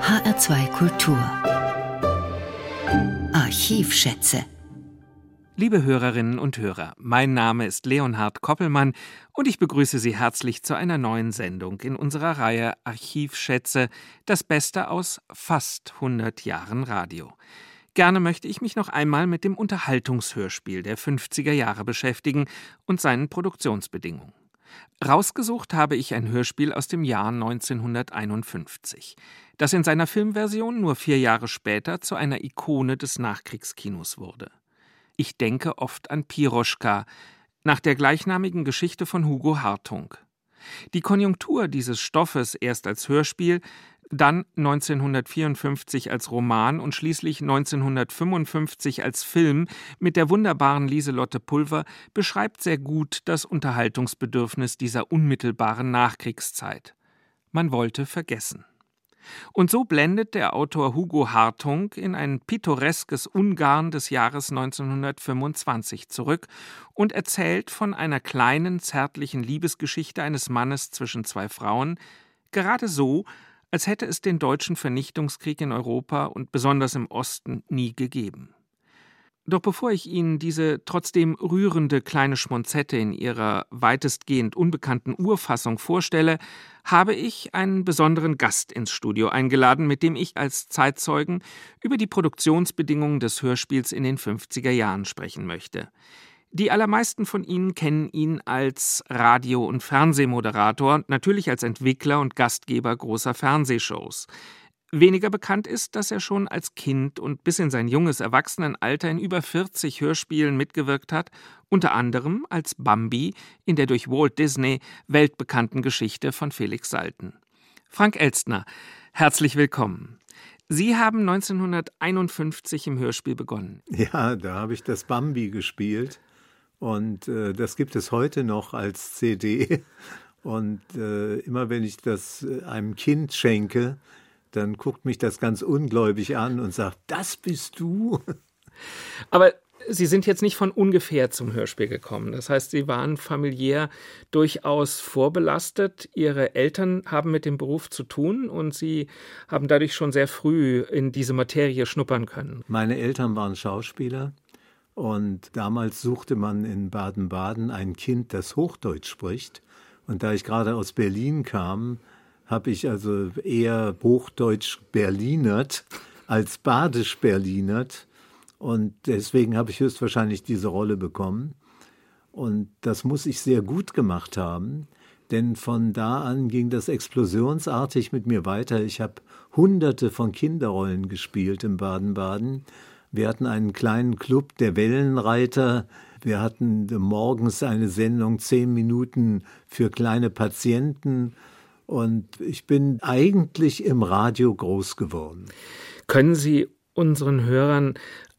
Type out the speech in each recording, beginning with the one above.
HR2 Kultur Archivschätze Liebe Hörerinnen und Hörer, mein Name ist Leonhard Koppelmann und ich begrüße Sie herzlich zu einer neuen Sendung in unserer Reihe Archivschätze, das Beste aus fast 100 Jahren Radio. Gerne möchte ich mich noch einmal mit dem Unterhaltungshörspiel der 50er Jahre beschäftigen und seinen Produktionsbedingungen. Rausgesucht habe ich ein Hörspiel aus dem Jahr 1951, das in seiner Filmversion nur vier Jahre später zu einer Ikone des Nachkriegskinos wurde. Ich denke oft an Piroschka, nach der gleichnamigen Geschichte von Hugo Hartung. Die Konjunktur dieses Stoffes erst als Hörspiel, dann 1954 als Roman und schließlich 1955 als Film mit der wunderbaren Lieselotte Pulver beschreibt sehr gut das Unterhaltungsbedürfnis dieser unmittelbaren Nachkriegszeit. Man wollte vergessen. Und so blendet der Autor Hugo Hartung in ein pittoreskes Ungarn des Jahres 1925 zurück und erzählt von einer kleinen, zärtlichen Liebesgeschichte eines Mannes zwischen zwei Frauen, gerade so, als hätte es den deutschen Vernichtungskrieg in Europa und besonders im Osten nie gegeben. Doch bevor ich Ihnen diese trotzdem rührende kleine Schmonzette in ihrer weitestgehend unbekannten Urfassung vorstelle, habe ich einen besonderen Gast ins Studio eingeladen, mit dem ich als Zeitzeugen über die Produktionsbedingungen des Hörspiels in den 50er Jahren sprechen möchte. Die allermeisten von Ihnen kennen ihn als Radio- und Fernsehmoderator und natürlich als Entwickler und Gastgeber großer Fernsehshows. Weniger bekannt ist, dass er schon als Kind und bis in sein junges Erwachsenenalter in über 40 Hörspielen mitgewirkt hat, unter anderem als Bambi in der durch Walt Disney weltbekannten Geschichte von Felix Salten. Frank Elstner, herzlich willkommen. Sie haben 1951 im Hörspiel begonnen. Ja, da habe ich das Bambi gespielt und äh, das gibt es heute noch als CD. Und äh, immer wenn ich das äh, einem Kind schenke, dann guckt mich das ganz ungläubig an und sagt, das bist du. Aber Sie sind jetzt nicht von ungefähr zum Hörspiel gekommen. Das heißt, Sie waren familiär durchaus vorbelastet. Ihre Eltern haben mit dem Beruf zu tun und Sie haben dadurch schon sehr früh in diese Materie schnuppern können. Meine Eltern waren Schauspieler und damals suchte man in Baden-Baden ein Kind, das Hochdeutsch spricht. Und da ich gerade aus Berlin kam, habe ich also eher Hochdeutsch Berlinert als Badisch Berlinert. Und deswegen habe ich höchstwahrscheinlich diese Rolle bekommen. Und das muss ich sehr gut gemacht haben, denn von da an ging das explosionsartig mit mir weiter. Ich habe hunderte von Kinderrollen gespielt in Baden-Baden. Wir hatten einen kleinen Club der Wellenreiter. Wir hatten morgens eine Sendung, zehn Minuten für kleine Patienten. Und ich bin eigentlich im Radio groß geworden. Können Sie unseren Hörern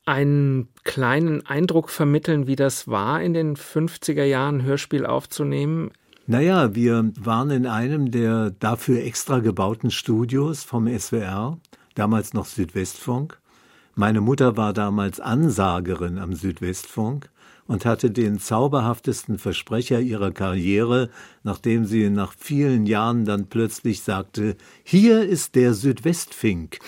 einen kleinen Eindruck vermitteln, wie das war, in den 50er Jahren Hörspiel aufzunehmen? Naja, wir waren in einem der dafür extra gebauten Studios vom SWR, damals noch Südwestfunk. Meine Mutter war damals Ansagerin am Südwestfunk und hatte den zauberhaftesten Versprecher ihrer Karriere, nachdem sie nach vielen Jahren dann plötzlich sagte, hier ist der Südwestfink.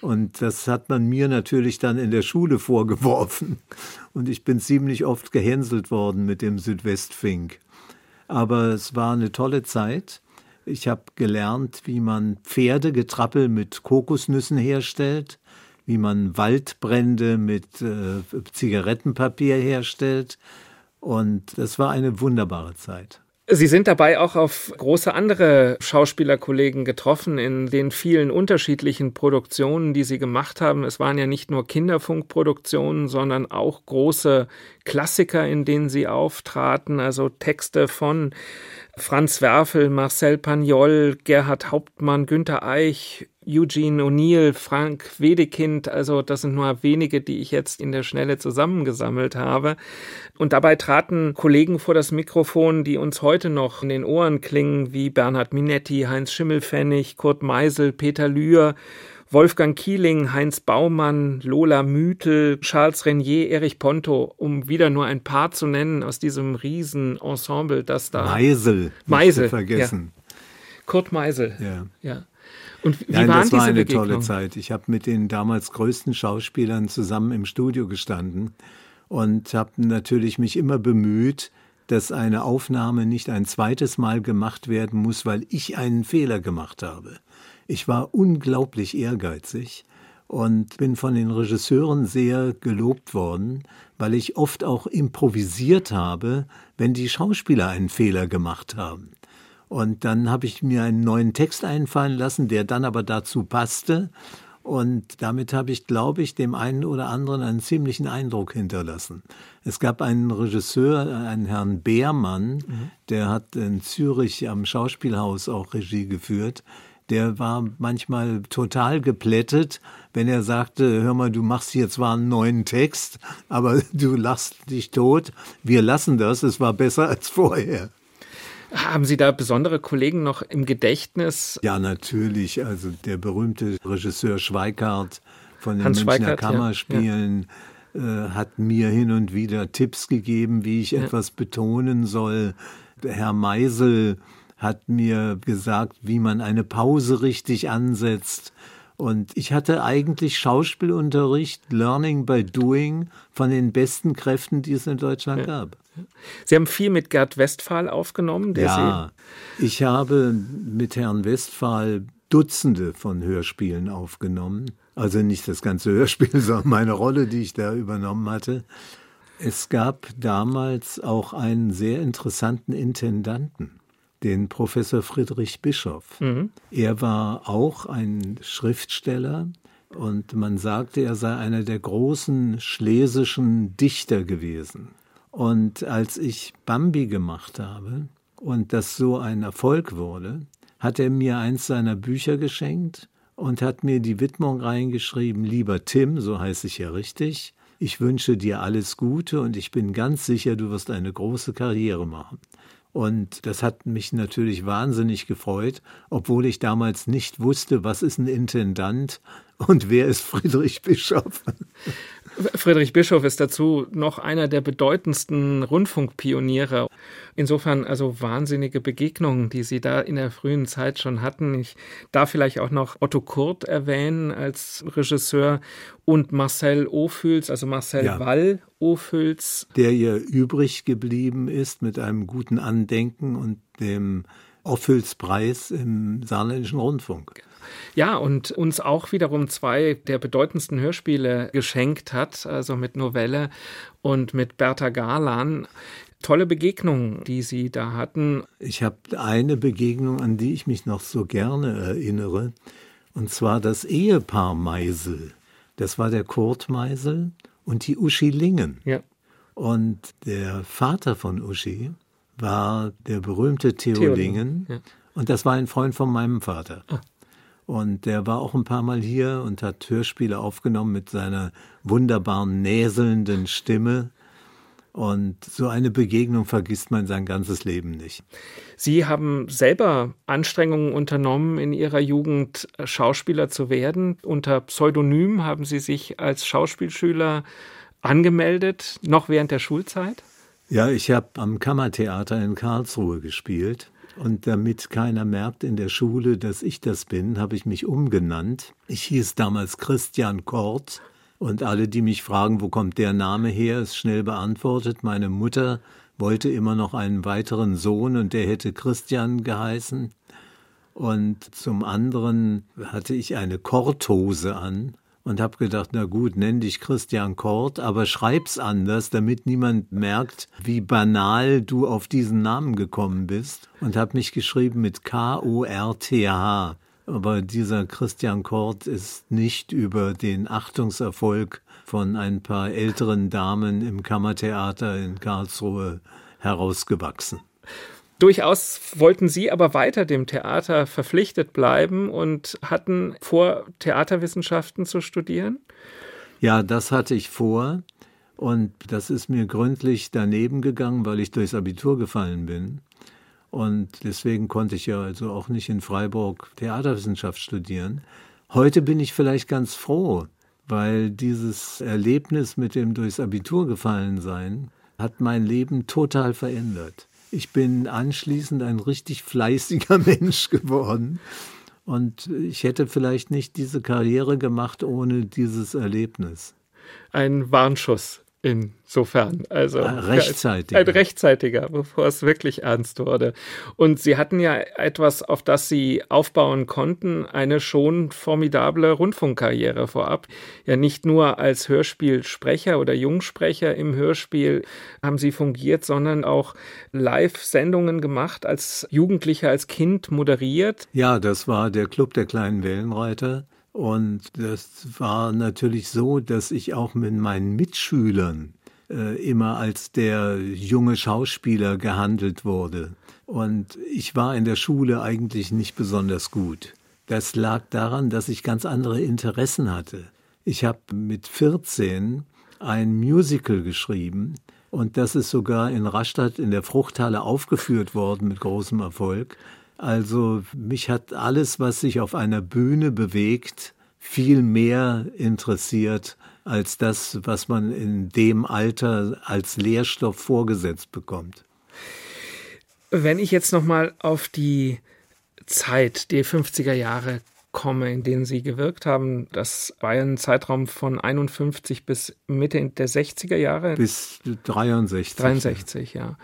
Und das hat man mir natürlich dann in der Schule vorgeworfen. Und ich bin ziemlich oft gehänselt worden mit dem Südwestfink. Aber es war eine tolle Zeit. Ich habe gelernt, wie man Pferdegetrappel mit Kokosnüssen herstellt wie man Waldbrände mit äh, Zigarettenpapier herstellt. Und das war eine wunderbare Zeit. Sie sind dabei auch auf große andere Schauspielerkollegen getroffen in den vielen unterschiedlichen Produktionen, die Sie gemacht haben. Es waren ja nicht nur Kinderfunkproduktionen, sondern auch große Klassiker, in denen Sie auftraten, also Texte von Franz Werfel, Marcel Pagnol, Gerhard Hauptmann, Günter Eich, Eugene O'Neill, Frank Wedekind, also das sind nur wenige, die ich jetzt in der Schnelle zusammengesammelt habe. Und dabei traten Kollegen vor das Mikrofon, die uns heute noch in den Ohren klingen, wie Bernhard Minetti, Heinz Schimmelfennig, Kurt Meisel, Peter Lühr, Wolfgang Kieling, Heinz Baumann, Lola Mütel, Charles Renier, Erich Ponto, um wieder nur ein paar zu nennen aus diesem Riesenensemble, das da. Meisel. Meisel. Vergessen. Ja. Kurt Meisel. Ja. ja. Und wie Nein, waren das war diese eine Begegnungen? tolle Zeit. Ich habe mit den damals größten Schauspielern zusammen im Studio gestanden und habe natürlich mich immer bemüht, dass eine Aufnahme nicht ein zweites Mal gemacht werden muss, weil ich einen Fehler gemacht habe. Ich war unglaublich ehrgeizig und bin von den Regisseuren sehr gelobt worden, weil ich oft auch improvisiert habe, wenn die Schauspieler einen Fehler gemacht haben. Und dann habe ich mir einen neuen Text einfallen lassen, der dann aber dazu passte. Und damit habe ich, glaube ich, dem einen oder anderen einen ziemlichen Eindruck hinterlassen. Es gab einen Regisseur, einen Herrn Beermann, mhm. der hat in Zürich am Schauspielhaus auch Regie geführt. Der war manchmal total geplättet, wenn er sagte, hör mal, du machst hier zwar einen neuen Text, aber du lachst dich tot. Wir lassen das, es war besser als vorher. Haben Sie da besondere Kollegen noch im Gedächtnis? Ja, natürlich. Also der berühmte Regisseur Schweikart von den Hans Münchner Kammerspielen ja. Ja. Äh, hat mir hin und wieder Tipps gegeben, wie ich ja. etwas betonen soll. Herr Meisel hat mir gesagt, wie man eine Pause richtig ansetzt. Und ich hatte eigentlich Schauspielunterricht, Learning by Doing, von den besten Kräften, die es in Deutschland ja. gab. Sie haben viel mit Gerd Westphal aufgenommen. ja, Sie ich habe mit Herrn Westphal Dutzende von Hörspielen aufgenommen. Also nicht das ganze Hörspiel, sondern meine Rolle, die ich da übernommen hatte. Es gab damals auch einen sehr interessanten Intendanten den Professor Friedrich Bischoff. Mhm. Er war auch ein Schriftsteller und man sagte, er sei einer der großen schlesischen Dichter gewesen. Und als ich Bambi gemacht habe und das so ein Erfolg wurde, hat er mir eins seiner Bücher geschenkt und hat mir die Widmung reingeschrieben, lieber Tim, so heiße ich ja richtig, ich wünsche dir alles Gute und ich bin ganz sicher, du wirst eine große Karriere machen. Und das hat mich natürlich wahnsinnig gefreut, obwohl ich damals nicht wusste, was ist ein Intendant und wer ist Friedrich Bischof. Friedrich Bischof ist dazu noch einer der bedeutendsten Rundfunkpioniere. Insofern also wahnsinnige Begegnungen, die Sie da in der frühen Zeit schon hatten. Ich darf vielleicht auch noch Otto Kurt erwähnen als Regisseur und Marcel Ophüls, also Marcel ja. Wall Ophüls. Der ja übrig geblieben ist mit einem guten Andenken und dem Ophüls-Preis im Saarländischen Rundfunk. Ja, und uns auch wiederum zwei der bedeutendsten Hörspiele geschenkt hat, also mit Novelle und mit Bertha Garlan. Tolle Begegnungen, die Sie da hatten. Ich habe eine Begegnung, an die ich mich noch so gerne erinnere, und zwar das Ehepaar Meisel. Das war der Kurt Meisel und die Uschi Lingen. Ja. Und der Vater von Uschi war der berühmte Theo, Theo Lingen. Ja. Und das war ein Freund von meinem Vater. Ah. Und der war auch ein paar Mal hier und hat Hörspiele aufgenommen mit seiner wunderbaren näselnden Stimme. Und so eine Begegnung vergisst man sein ganzes Leben nicht. Sie haben selber Anstrengungen unternommen, in Ihrer Jugend Schauspieler zu werden. Unter Pseudonym haben Sie sich als Schauspielschüler angemeldet, noch während der Schulzeit? Ja, ich habe am Kammertheater in Karlsruhe gespielt. Und damit keiner merkt in der Schule, dass ich das bin, habe ich mich umgenannt. Ich hieß damals Christian Kort. Und alle, die mich fragen, wo kommt der Name her, ist schnell beantwortet. Meine Mutter wollte immer noch einen weiteren Sohn und der hätte Christian geheißen. Und zum anderen hatte ich eine Korthose an und habe gedacht, na gut, nenn dich Christian Kort, aber schreib's anders, damit niemand merkt, wie banal du auf diesen Namen gekommen bist. Und habe mich geschrieben mit K-O-R-T-H. Aber dieser Christian Kort ist nicht über den Achtungserfolg von ein paar älteren Damen im Kammertheater in Karlsruhe herausgewachsen. Durchaus wollten Sie aber weiter dem Theater verpflichtet bleiben und hatten vor, Theaterwissenschaften zu studieren? Ja, das hatte ich vor. Und das ist mir gründlich daneben gegangen, weil ich durchs Abitur gefallen bin. Und deswegen konnte ich ja also auch nicht in Freiburg Theaterwissenschaft studieren. Heute bin ich vielleicht ganz froh, weil dieses Erlebnis mit dem durchs Abitur gefallen sein hat mein Leben total verändert. Ich bin anschließend ein richtig fleißiger Mensch geworden Und ich hätte vielleicht nicht diese Karriere gemacht ohne dieses Erlebnis. Ein Warnschuss Insofern, also ein rechtzeitiger. ein rechtzeitiger, bevor es wirklich ernst wurde. Und Sie hatten ja etwas, auf das Sie aufbauen konnten, eine schon formidable Rundfunkkarriere vorab. Ja, nicht nur als Hörspielsprecher oder Jungsprecher im Hörspiel haben Sie fungiert, sondern auch Live-Sendungen gemacht, als Jugendlicher, als Kind moderiert. Ja, das war der Club der kleinen Wellenreiter. Und das war natürlich so, dass ich auch mit meinen Mitschülern äh, immer als der junge Schauspieler gehandelt wurde. Und ich war in der Schule eigentlich nicht besonders gut. Das lag daran, dass ich ganz andere Interessen hatte. Ich habe mit 14 ein Musical geschrieben und das ist sogar in Rastatt in der Fruchthalle aufgeführt worden mit großem Erfolg. Also mich hat alles, was sich auf einer Bühne bewegt, viel mehr interessiert als das, was man in dem Alter als Lehrstoff vorgesetzt bekommt. Wenn ich jetzt noch mal auf die Zeit, die 50er Jahre komme, in denen Sie gewirkt haben. Das war ja ein Zeitraum von 51 bis Mitte der 60er Jahre. Bis 63. 63, ja.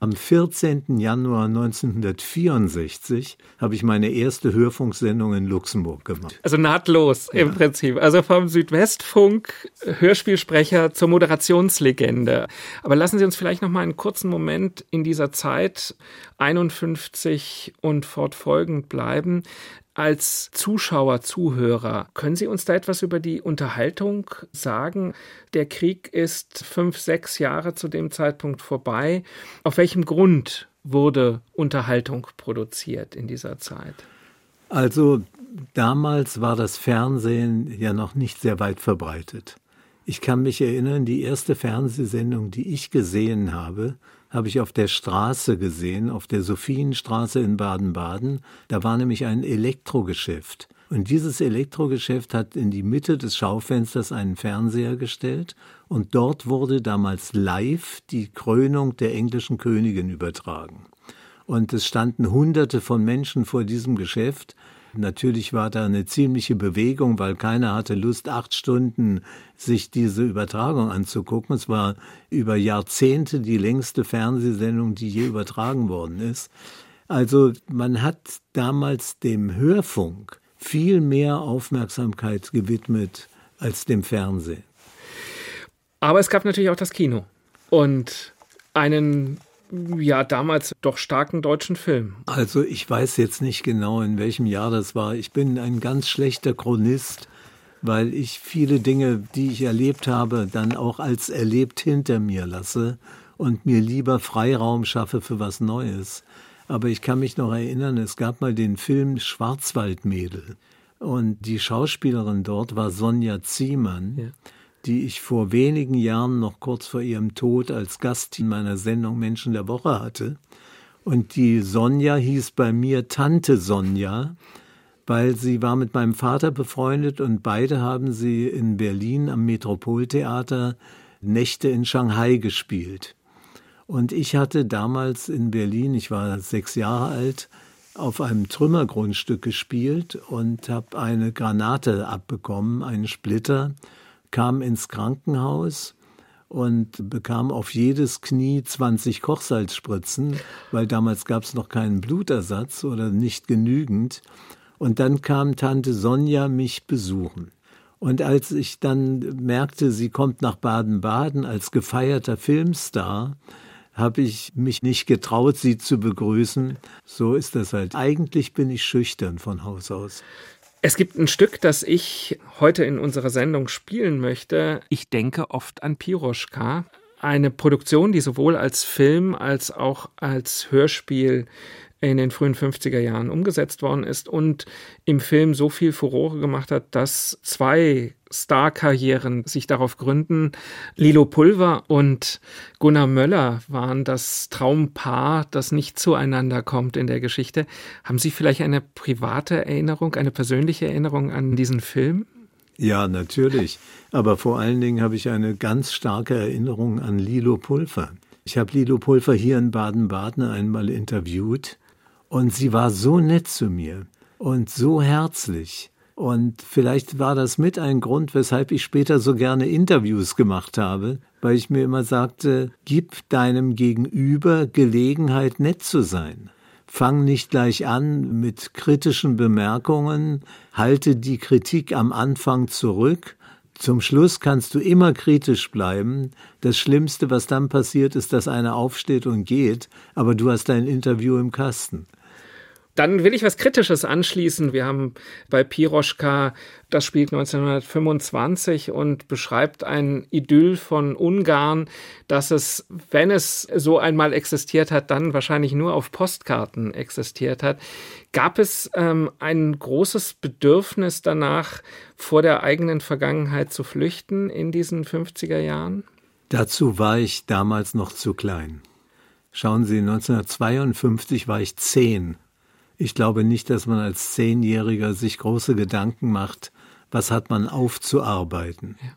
Am 14. Januar 1964 habe ich meine erste Hörfunksendung in Luxemburg gemacht. Also nahtlos ja. im Prinzip. Also vom Südwestfunk Hörspielsprecher zur Moderationslegende. Aber lassen Sie uns vielleicht noch mal einen kurzen Moment in dieser Zeit 51 und fortfolgend bleiben als Zuschauer, Zuhörer, können Sie uns da etwas über die Unterhaltung sagen? Der Krieg ist fünf, sechs Jahre zu dem Zeitpunkt vorbei. Auf welchem Grund wurde Unterhaltung produziert in dieser Zeit? Also damals war das Fernsehen ja noch nicht sehr weit verbreitet. Ich kann mich erinnern, die erste Fernsehsendung, die ich gesehen habe, habe ich auf der Straße gesehen, auf der Sophienstraße in Baden-Baden. Da war nämlich ein Elektrogeschäft. Und dieses Elektrogeschäft hat in die Mitte des Schaufensters einen Fernseher gestellt und dort wurde damals live die Krönung der englischen Königin übertragen. Und es standen Hunderte von Menschen vor diesem Geschäft Natürlich war da eine ziemliche Bewegung, weil keiner hatte Lust, acht Stunden sich diese Übertragung anzugucken. Es war über Jahrzehnte die längste Fernsehsendung, die je übertragen worden ist. Also man hat damals dem Hörfunk viel mehr Aufmerksamkeit gewidmet als dem Fernsehen. Aber es gab natürlich auch das Kino und einen ja, damals doch starken deutschen Film. Also ich weiß jetzt nicht genau, in welchem Jahr das war. Ich bin ein ganz schlechter Chronist, weil ich viele Dinge, die ich erlebt habe, dann auch als erlebt hinter mir lasse und mir lieber Freiraum schaffe für was Neues. Aber ich kann mich noch erinnern, es gab mal den Film Schwarzwaldmädel. Und die Schauspielerin dort war Sonja Ziemann. Ja die ich vor wenigen Jahren noch kurz vor ihrem Tod als Gast in meiner Sendung Menschen der Woche hatte. Und die Sonja hieß bei mir Tante Sonja, weil sie war mit meinem Vater befreundet und beide haben sie in Berlin am Metropoltheater Nächte in Shanghai gespielt. Und ich hatte damals in Berlin, ich war sechs Jahre alt, auf einem Trümmergrundstück gespielt und habe eine Granate abbekommen, einen Splitter kam ins Krankenhaus und bekam auf jedes Knie 20 Kochsalzspritzen, weil damals gab es noch keinen Blutersatz oder nicht genügend. Und dann kam Tante Sonja mich besuchen. Und als ich dann merkte, sie kommt nach Baden-Baden als gefeierter Filmstar, habe ich mich nicht getraut, sie zu begrüßen. So ist das halt. Eigentlich bin ich schüchtern von Haus aus. Es gibt ein Stück, das ich heute in unserer Sendung spielen möchte. Ich denke oft an Piroschka. Eine Produktion, die sowohl als Film als auch als Hörspiel in den frühen 50er Jahren umgesetzt worden ist und im Film so viel Furore gemacht hat, dass zwei Star-Karrieren sich darauf gründen. Lilo Pulver und Gunnar Möller waren das Traumpaar, das nicht zueinander kommt in der Geschichte. Haben Sie vielleicht eine private Erinnerung, eine persönliche Erinnerung an diesen Film? Ja, natürlich. Aber vor allen Dingen habe ich eine ganz starke Erinnerung an Lilo Pulver. Ich habe Lilo Pulver hier in Baden-Baden einmal interviewt und sie war so nett zu mir. und so herzlich. Und vielleicht war das mit ein Grund, weshalb ich später so gerne Interviews gemacht habe, weil ich mir immer sagte, gib deinem Gegenüber Gelegenheit, nett zu sein. Fang nicht gleich an mit kritischen Bemerkungen, halte die Kritik am Anfang zurück. Zum Schluss kannst du immer kritisch bleiben. Das Schlimmste, was dann passiert, ist, dass einer aufsteht und geht, aber du hast dein Interview im Kasten. Dann will ich was Kritisches anschließen. Wir haben bei Piroschka, das spielt 1925 und beschreibt ein Idyll von Ungarn, dass es, wenn es so einmal existiert hat, dann wahrscheinlich nur auf Postkarten existiert hat. Gab es ähm, ein großes Bedürfnis danach, vor der eigenen Vergangenheit zu flüchten in diesen 50er Jahren? Dazu war ich damals noch zu klein. Schauen Sie, 1952 war ich zehn ich glaube nicht, dass man als Zehnjähriger sich große Gedanken macht, was hat man aufzuarbeiten. Ja.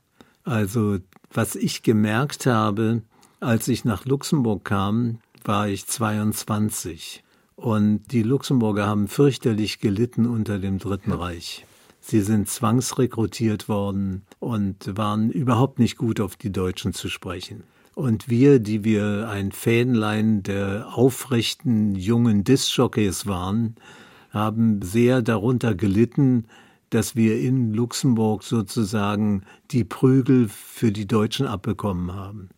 Also, was ich gemerkt habe, als ich nach Luxemburg kam, war ich 22. Und die Luxemburger haben fürchterlich gelitten unter dem Dritten ja. Reich. Sie sind zwangsrekrutiert worden und waren überhaupt nicht gut auf die Deutschen zu sprechen. Und wir, die wir ein Fähnlein der aufrechten jungen Diskjockeys waren, haben sehr darunter gelitten, dass wir in Luxemburg sozusagen die Prügel für die Deutschen abbekommen haben.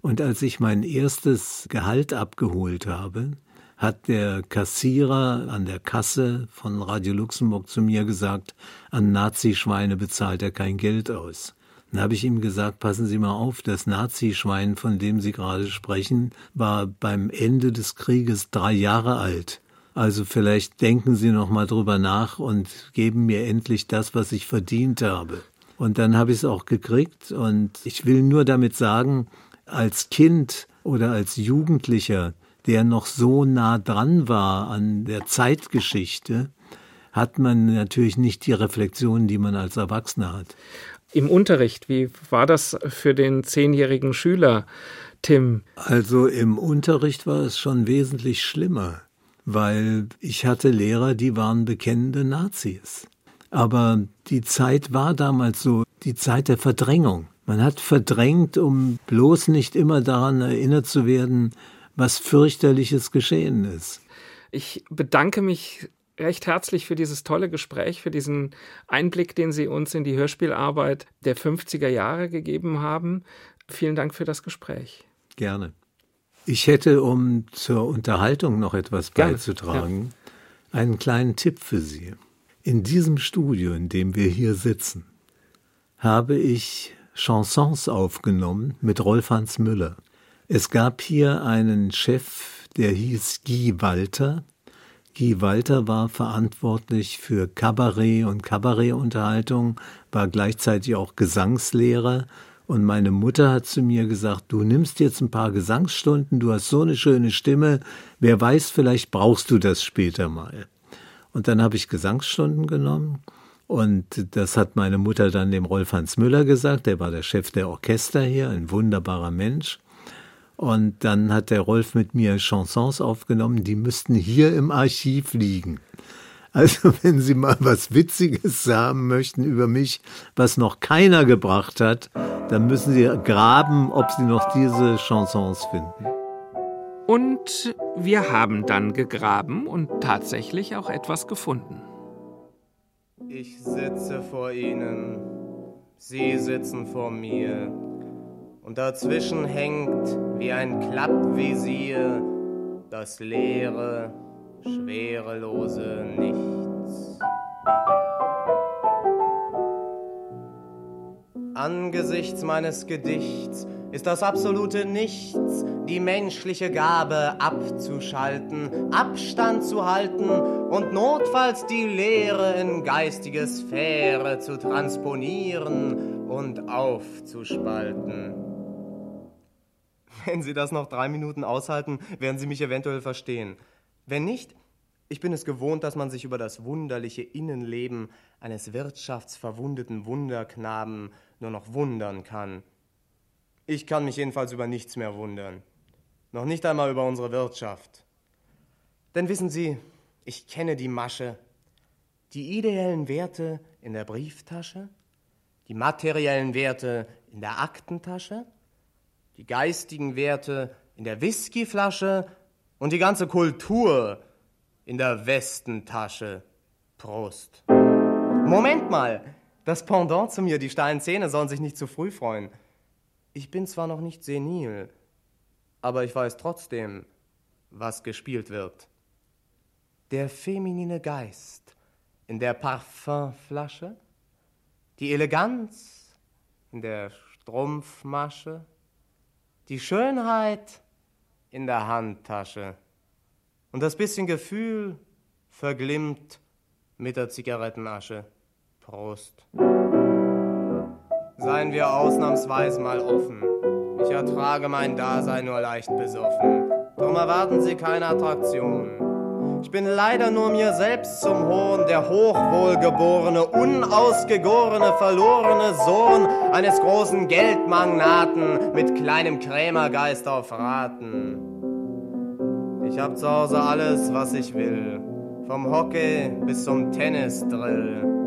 Und als ich mein erstes Gehalt abgeholt habe, hat der Kassierer an der Kasse von Radio Luxemburg zu mir gesagt, an Nazischweine bezahlt er kein Geld aus. Dann habe ich ihm gesagt, passen Sie mal auf, das Nazischwein, von dem Sie gerade sprechen, war beim Ende des Krieges drei Jahre alt. Also vielleicht denken Sie noch mal drüber nach und geben mir endlich das, was ich verdient habe. Und dann habe ich es auch gekriegt und ich will nur damit sagen, als Kind oder als Jugendlicher, der noch so nah dran war an der Zeitgeschichte, hat man natürlich nicht die Reflexion, die man als Erwachsener hat im Unterricht? Wie war das für den zehnjährigen Schüler, Tim? Also im Unterricht war es schon wesentlich schlimmer, weil ich hatte Lehrer, die waren bekennende Nazis. Aber die Zeit war damals so, die Zeit der Verdrängung. Man hat verdrängt, um bloß nicht immer daran erinnert zu werden, was fürchterliches geschehen ist. Ich bedanke mich recht herzlich für dieses tolle Gespräch, für diesen Einblick, den Sie uns in die Hörspielarbeit der 50er Jahre gegeben haben. Vielen Dank für das Gespräch. Gerne. Ich hätte, um zur Unterhaltung noch etwas Gerne. beizutragen, ja. einen kleinen Tipp für Sie. In diesem Studio, in dem wir hier sitzen, habe ich Chansons aufgenommen mit Rolf Hans Müller. Es gab hier einen Chef, der hieß Guy Walter, Guy Walter war verantwortlich für Kabarett und Kabarettunterhaltung, war gleichzeitig auch Gesangslehrer und meine Mutter hat zu mir gesagt, du nimmst jetzt ein paar Gesangsstunden, du hast so eine schöne Stimme, wer weiß, vielleicht brauchst du das später mal. Und dann habe ich Gesangsstunden genommen und das hat meine Mutter dann dem Rolf Hans Müller gesagt, der war der Chef der Orchester hier, ein wunderbarer Mensch. Und dann hat der Rolf mit mir Chansons aufgenommen, die müssten hier im Archiv liegen. Also wenn Sie mal was Witziges haben möchten über mich, was noch keiner gebracht hat, dann müssen Sie graben, ob Sie noch diese Chansons finden. Und wir haben dann gegraben und tatsächlich auch etwas gefunden. Ich sitze vor Ihnen, Sie sitzen vor mir und dazwischen hängt wie ein Klappvisier das leere, schwerelose Nichts. Angesichts meines Gedichts ist das absolute Nichts, die menschliche Gabe abzuschalten, Abstand zu halten und notfalls die Leere in geistige Sphäre zu transponieren und aufzuspalten. Wenn Sie das noch drei Minuten aushalten, werden Sie mich eventuell verstehen. Wenn nicht, ich bin es gewohnt, dass man sich über das wunderliche Innenleben eines wirtschaftsverwundeten Wunderknaben nur noch wundern kann. Ich kann mich jedenfalls über nichts mehr wundern. Noch nicht einmal über unsere Wirtschaft. Denn wissen Sie, ich kenne die Masche. Die ideellen Werte in der Brieftasche, die materiellen Werte in der Aktentasche, die geistigen Werte in der Whiskyflasche und die ganze Kultur in der Westentasche. Prost. Moment mal, das Pendant zu mir, die steilen Zähne, sollen sich nicht zu früh freuen. Ich bin zwar noch nicht senil, aber ich weiß trotzdem, was gespielt wird. Der feminine Geist in der Parfümflasche, die Eleganz in der Strumpfmasche, die Schönheit in der Handtasche und das bisschen Gefühl verglimmt mit der Zigarettenasche. Prost. Seien wir ausnahmsweise mal offen. Ich ertrage mein Dasein nur leicht besoffen. Drum erwarten Sie keine Attraktion. Ich bin leider nur mir selbst zum Hohn, der hochwohlgeborene, unausgegorene, verlorene Sohn eines großen Geldmagnaten mit kleinem Krämergeist auf Raten. Ich hab zu Hause alles, was ich will, vom Hockey bis zum Tennisdrill.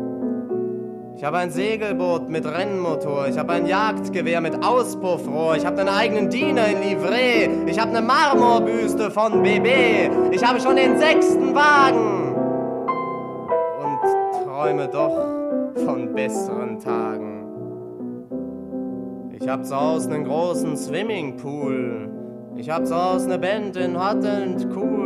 Ich habe ein Segelboot mit Rennmotor. Ich habe ein Jagdgewehr mit Auspuffrohr. Ich habe einen eigenen Diener in Livret. Ich habe eine Marmorbüste von BB. Ich habe schon den sechsten Wagen. Und träume doch von besseren Tagen. Ich habe zu Hause einen großen Swimmingpool. Ich habe zu Hause eine Band in Hot and Cool.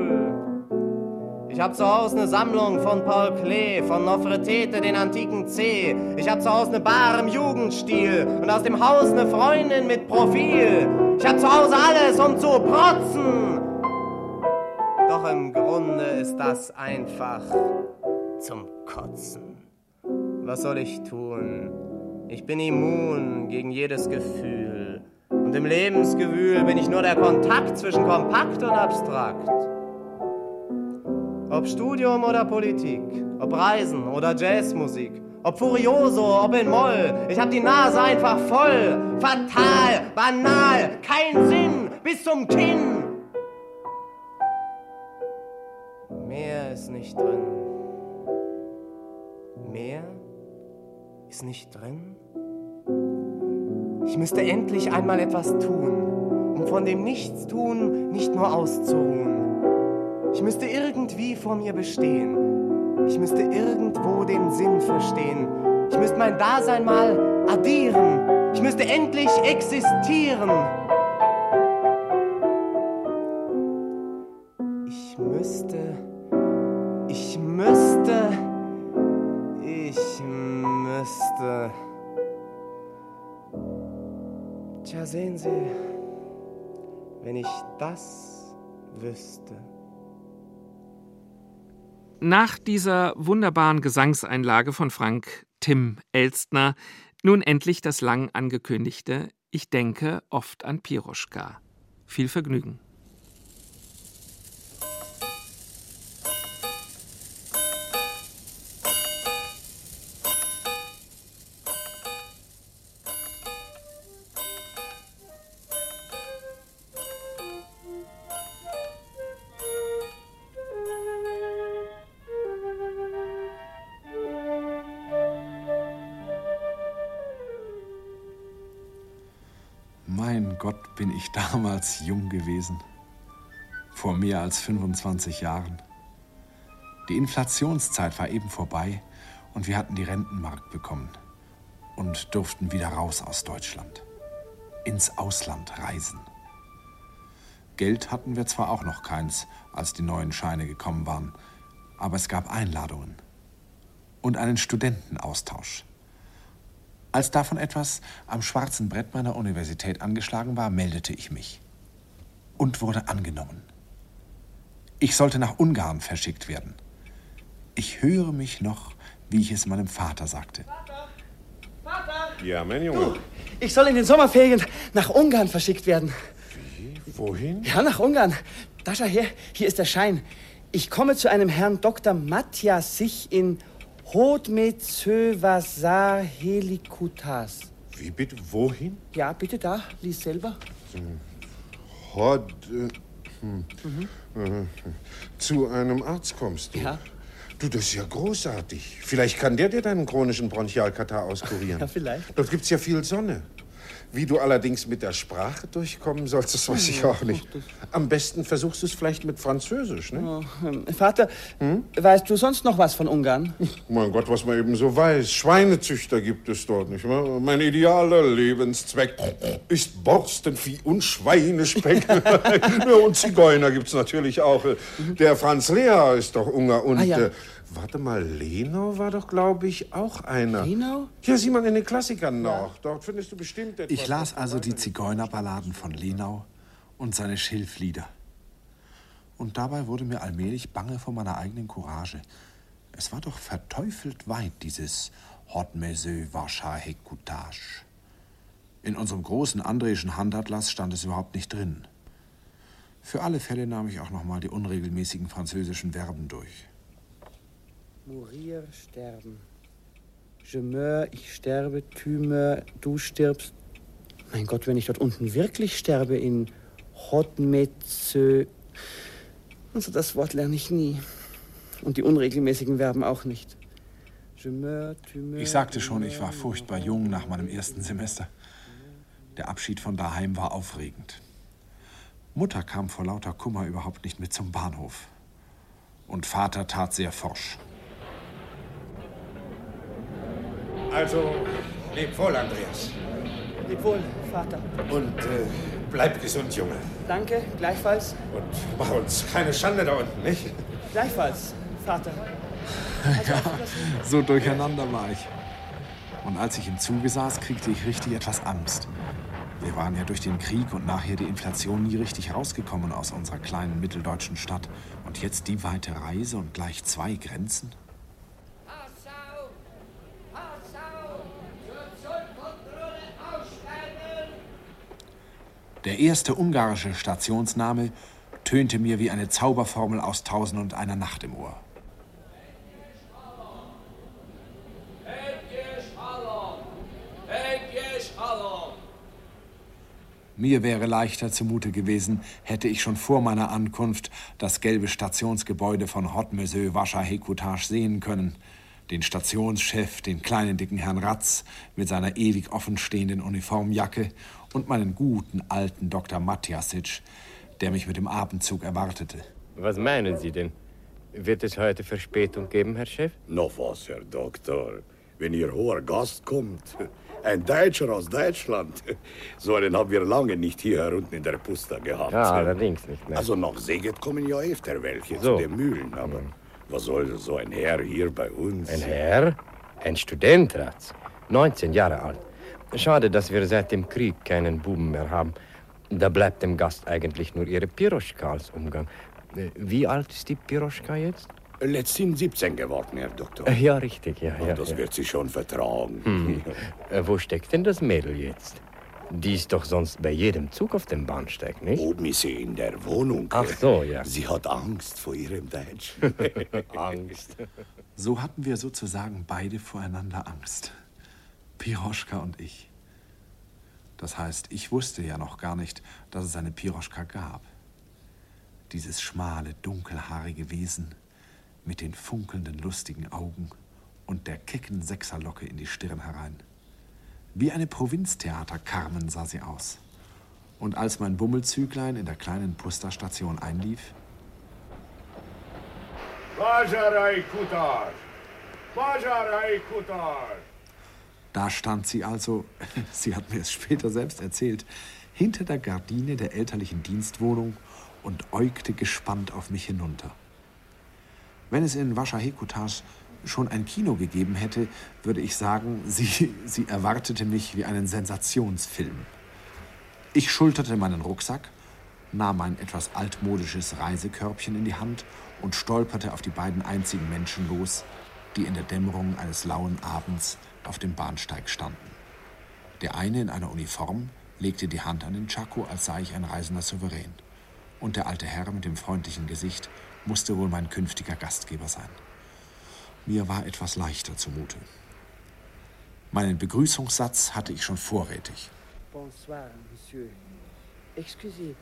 Ich hab zu Hause eine Sammlung von Paul Klee, von Nofretete, den antiken C. Ich hab zu Hause eine Bar im Jugendstil und aus dem Haus eine Freundin mit Profil. Ich hab zu Hause alles, um zu protzen. Doch im Grunde ist das einfach zum Kotzen. Was soll ich tun? Ich bin immun gegen jedes Gefühl. Und im Lebensgewühl bin ich nur der Kontakt zwischen kompakt und abstrakt. Ob Studium oder Politik, ob Reisen oder Jazzmusik, ob Furioso, ob in Moll, ich hab die Nase einfach voll. Fatal, banal, kein Sinn, bis zum Kinn. Mehr ist nicht drin. Mehr ist nicht drin? Ich müsste endlich einmal etwas tun, um von dem Nichtstun nicht nur auszuruhen. Ich müsste irgendwie vor mir bestehen. Ich müsste irgendwo den Sinn verstehen. Ich müsste mein Dasein mal addieren. Ich müsste endlich existieren. Ich müsste, ich müsste, ich müsste. Tja, sehen Sie, wenn ich das wüsste. Nach dieser wunderbaren Gesangseinlage von Frank Tim Elstner nun endlich das lang angekündigte Ich denke oft an Piroschka. Viel Vergnügen. Damals jung gewesen. Vor mehr als 25 Jahren. Die Inflationszeit war eben vorbei und wir hatten die Rentenmark bekommen und durften wieder raus aus Deutschland. Ins Ausland reisen. Geld hatten wir zwar auch noch keins, als die neuen Scheine gekommen waren, aber es gab Einladungen und einen Studentenaustausch. Als davon etwas am schwarzen Brett meiner Universität angeschlagen war, meldete ich mich und wurde angenommen. Ich sollte nach Ungarn verschickt werden. Ich höre mich noch, wie ich es meinem Vater sagte. Vater! Vater! Ja, mein Junge. Du, ich soll in den Sommerferien nach Ungarn verschickt werden. Wie? Wohin? Ja, nach Ungarn. Da schau her, hier ist der Schein. Ich komme zu einem Herrn Dr. Matthias sich in Hod me Zövasar helikutas. Wie bitte? Wohin? Ja, bitte da, lies selber. Hod. Äh, hm, mhm. äh, zu einem Arzt kommst du. Ja. Du, das ist ja großartig. Vielleicht kann der dir deinen chronischen Bronchialkatar auskurieren. Ja, vielleicht. Dort gibt's ja viel Sonne. Wie du allerdings mit der Sprache durchkommen sollst, das weiß ich auch nicht. Am besten versuchst du es vielleicht mit Französisch, ne? Oh, ähm, Vater, weißt du sonst noch was von Ungarn? Mein Gott, was man eben so weiß. Schweinezüchter gibt es dort, nicht wahr? Mein idealer Lebenszweck ist Borstenvieh und Schweinespeck. und Zigeuner gibt's natürlich auch. Der Franz Lea ist doch Ungar und... Ah, ja. Warte mal, Lenau war doch, glaube ich, auch einer. Lenau? Ja, sieh mal in den Klassikern nach. Dort findest du bestimmt etwas. Ich las also die Zigeunerballaden von Lenau und seine Schilflieder. Und dabei wurde mir allmählich bange vor meiner eigenen Courage. Es war doch verteufelt weit, dieses Hot Meseux Warschau Hekutage. In unserem großen andreischen Handatlas stand es überhaupt nicht drin. Für alle Fälle nahm ich auch noch mal die unregelmäßigen französischen Verben durch. Mourir, sterben. Je meurs, ich sterbe, tu meurs, du stirbst. Mein Gott, wenn ich dort unten wirklich sterbe in Hot Metze. Also das Wort lerne ich nie. Und die unregelmäßigen Verben auch nicht. Je meurs, tu meurs, Ich sagte schon, ich war furchtbar jung nach meinem ersten Semester. Der Abschied von daheim war aufregend. Mutter kam vor lauter Kummer überhaupt nicht mit zum Bahnhof. Und Vater tat sehr forsch. Also, leb wohl, Andreas. Leb wohl, Vater. Und äh, bleib gesund, Junge. Danke, gleichfalls. Und mach uns keine Schande da unten, nicht? Gleichfalls, Vater. So durcheinander war ich. Und als ich im Zuge saß, kriegte ich richtig etwas Angst. Wir waren ja durch den Krieg und nachher die Inflation nie richtig rausgekommen aus unserer kleinen mitteldeutschen Stadt. Und jetzt die weite Reise und gleich zwei Grenzen? Der erste ungarische Stationsname tönte mir wie eine Zauberformel aus Tausend und einer Nacht im Ohr. Mir wäre leichter zumute gewesen, hätte ich schon vor meiner Ankunft das gelbe Stationsgebäude von Hot Monsieur Wascha Hekutage sehen können. Den Stationschef, den kleinen dicken Herrn Ratz mit seiner ewig offenstehenden Uniformjacke und meinen guten alten Dr. Matjasic, der mich mit dem Abendzug erwartete. Was meinen Sie denn? Wird es heute Verspätung geben, Herr Chef? Noch was, Herr Doktor. Wenn Ihr hoher Gast kommt, ein Deutscher aus Deutschland, so einen haben wir lange nicht hier unten in der Pusta gehabt. Ja, allerdings nicht. Nein. Also nach Seget kommen ja öfter welche So. zu den Mühlen, aber was soll so ein Herr hier bei uns? Ein Herr? Ein Student, Ratz. 19 Jahre alt. Schade, dass wir seit dem Krieg keinen Buben mehr haben. Da bleibt dem Gast eigentlich nur ihre Piroschka als Umgang. Äh, Wie alt ist die Piroschka jetzt? Letzthin 17 geworden, Herr Doktor. Äh, Ja, richtig, ja, ja. das ja. wird sie schon vertragen. Hm. Äh, Wo steckt denn das Mädel jetzt? Die ist doch sonst bei jedem Zug auf dem Bahnsteig, nicht? Oben ist sie in der Wohnung. Ach so, ja. Sie hat Angst vor ihrem Deutsch. Angst. So hatten wir sozusagen beide voreinander Angst. Piroschka und ich. Das heißt, ich wusste ja noch gar nicht, dass es eine Piroschka gab. Dieses schmale, dunkelhaarige Wesen mit den funkelnden, lustigen Augen und der kecken Sechserlocke in die Stirn herein. Wie eine Provinztheater-Carmen sah sie aus. Und als mein Bummelzüglein in der kleinen Pusterstation einlief, Bajarei Kutar! Bajarei Kutar! Da stand sie also, sie hat mir es später selbst erzählt, hinter der Gardine der elterlichen Dienstwohnung und äugte gespannt auf mich hinunter. Wenn es in Waschahekutas schon ein Kino gegeben hätte, würde ich sagen, sie, sie erwartete mich wie einen Sensationsfilm. Ich schulterte meinen Rucksack, nahm mein etwas altmodisches Reisekörbchen in die Hand und stolperte auf die beiden einzigen Menschen los, die in der Dämmerung eines lauen Abends auf dem Bahnsteig standen. Der eine in einer Uniform legte die Hand an den Chaco, als sei ich ein reisender Souverän. Und der alte Herr mit dem freundlichen Gesicht musste wohl mein künftiger Gastgeber sein. Mir war etwas leichter zumute. Meinen Begrüßungssatz hatte ich schon vorrätig. Bonsoir, Monsieur. Excusez,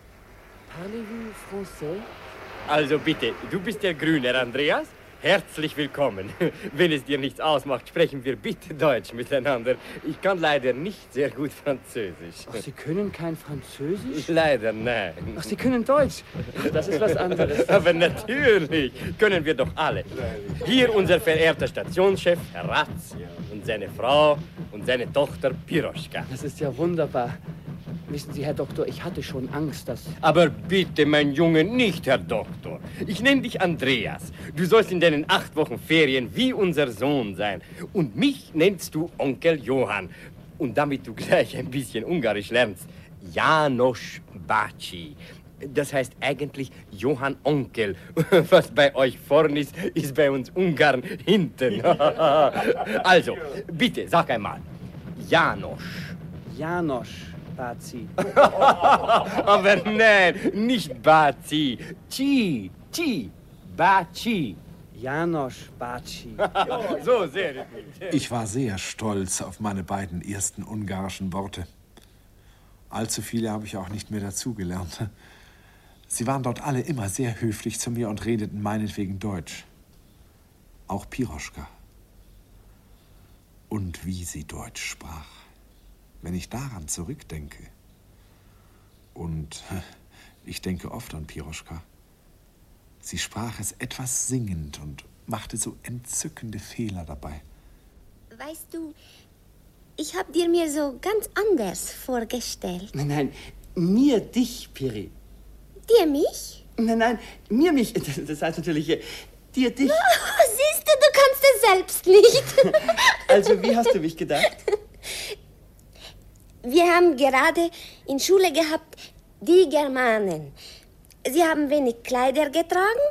parlez-vous français? Also bitte, du bist der Grüner, Andreas? Herzlich willkommen. Wenn es dir nichts ausmacht, sprechen wir bitte Deutsch miteinander. Ich kann leider nicht sehr gut Französisch. Ach, Sie können kein Französisch? Leider nein. Ach, Sie können Deutsch. Das ist was anderes. Aber natürlich können wir doch alle. Hier unser verehrter Stationschef, Herr Ratz, und seine Frau und seine Tochter Piroschka. Das ist ja wunderbar. Wissen Sie, Herr Doktor, ich hatte schon Angst, dass... Aber bitte, mein Junge, nicht Herr Doktor. Ich nenne dich Andreas. Du sollst in deinen acht Wochen Ferien wie unser Sohn sein. Und mich nennst du Onkel Johann. Und damit du gleich ein bisschen Ungarisch lernst, Janosch Baci. Das heißt eigentlich Johann Onkel. Was bei euch vorn ist, ist bei uns Ungarn hinten. also, bitte, sag einmal. Janosch. Janosch. Bazi. Aber nein, nicht Bazi. Chi, Chi, Baci. Janosch Baci. so sehr. Ich war sehr stolz auf meine beiden ersten ungarischen Worte. Allzu viele habe ich auch nicht mehr dazugelernt. Sie waren dort alle immer sehr höflich zu mir und redeten meinetwegen Deutsch. Auch Piroschka. Und wie sie Deutsch sprach wenn ich daran zurückdenke. Und ich denke oft an Piroschka. Sie sprach es etwas singend und machte so entzückende Fehler dabei. Weißt du, ich habe dir mir so ganz anders vorgestellt. Nein, nein, mir dich, Piri. Dir mich? Nein, nein, mir mich. Das heißt natürlich äh, dir dich. Oh, siehst du, du kannst es selbst nicht. also, wie hast du mich gedacht? Wir haben gerade in Schule gehabt die Germanen. Sie haben wenig Kleider getragen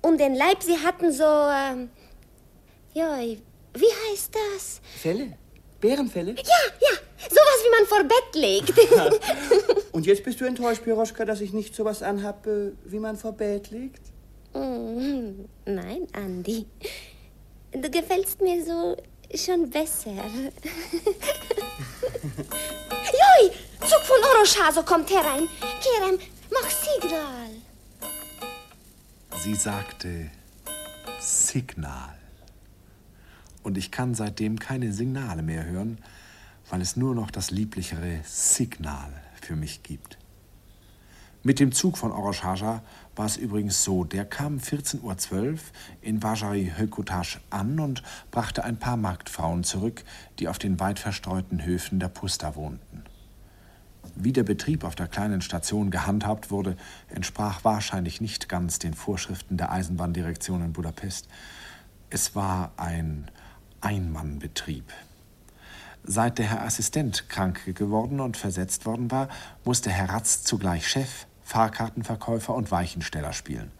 und den Leib, sie hatten so, ähm, ja, wie heißt das? Felle? Bärenfelle? Ja, ja, sowas wie man vor Bett legt. und jetzt bist du enttäuscht, Piroschka, dass ich nicht sowas anhabe, wie man vor Bett legt? Mm, nein, Andi. Du gefällst mir so schon besser. Joi, Zug von Oroschaso kommt herein. Kerem, mach Signal. Sie sagte Signal. Und ich kann seitdem keine Signale mehr hören, weil es nur noch das lieblichere Signal für mich gibt. Mit dem Zug von Oroschaja war es übrigens so, der kam 14.12 Uhr in Vajari Hökotasch an und brachte ein paar Marktfrauen zurück, die auf den weit verstreuten Höfen der Pusta wohnten. Wie der Betrieb auf der kleinen Station gehandhabt wurde, entsprach wahrscheinlich nicht ganz den Vorschriften der Eisenbahndirektion in Budapest. Es war ein Einmannbetrieb. Seit der Herr Assistent krank geworden und versetzt worden war, musste Herr Ratz zugleich Chef, Fahrkartenverkäufer und Weichensteller spielen.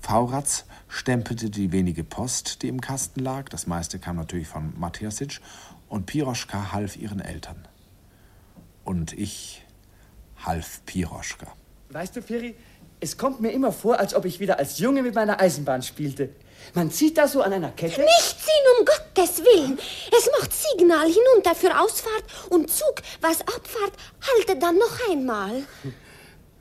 Frau Ratz stempelte die wenige Post, die im Kasten lag, das meiste kam natürlich von Matjasic, und Piroschka half ihren Eltern. Und ich half Piroschka. Weißt du, Piri, es kommt mir immer vor, als ob ich wieder als Junge mit meiner Eisenbahn spielte. Man zieht da so an einer Kette. Nicht ziehen, um Gottes Willen. Es macht Signal hinunter für Ausfahrt und Zug, was Abfahrt, halte dann noch einmal.